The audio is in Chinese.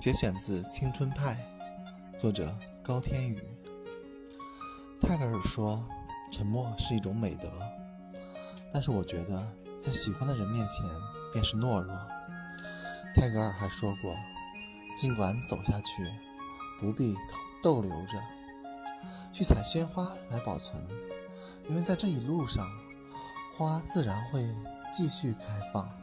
节选自青春派作者高天宇。泰戈尔说沉默是一种美德但是我觉得在喜欢的人面前便是懦弱。泰戈尔还说过尽管走下去不必逗留着去采鲜花来保存因为在这一路上花自然会继续开放。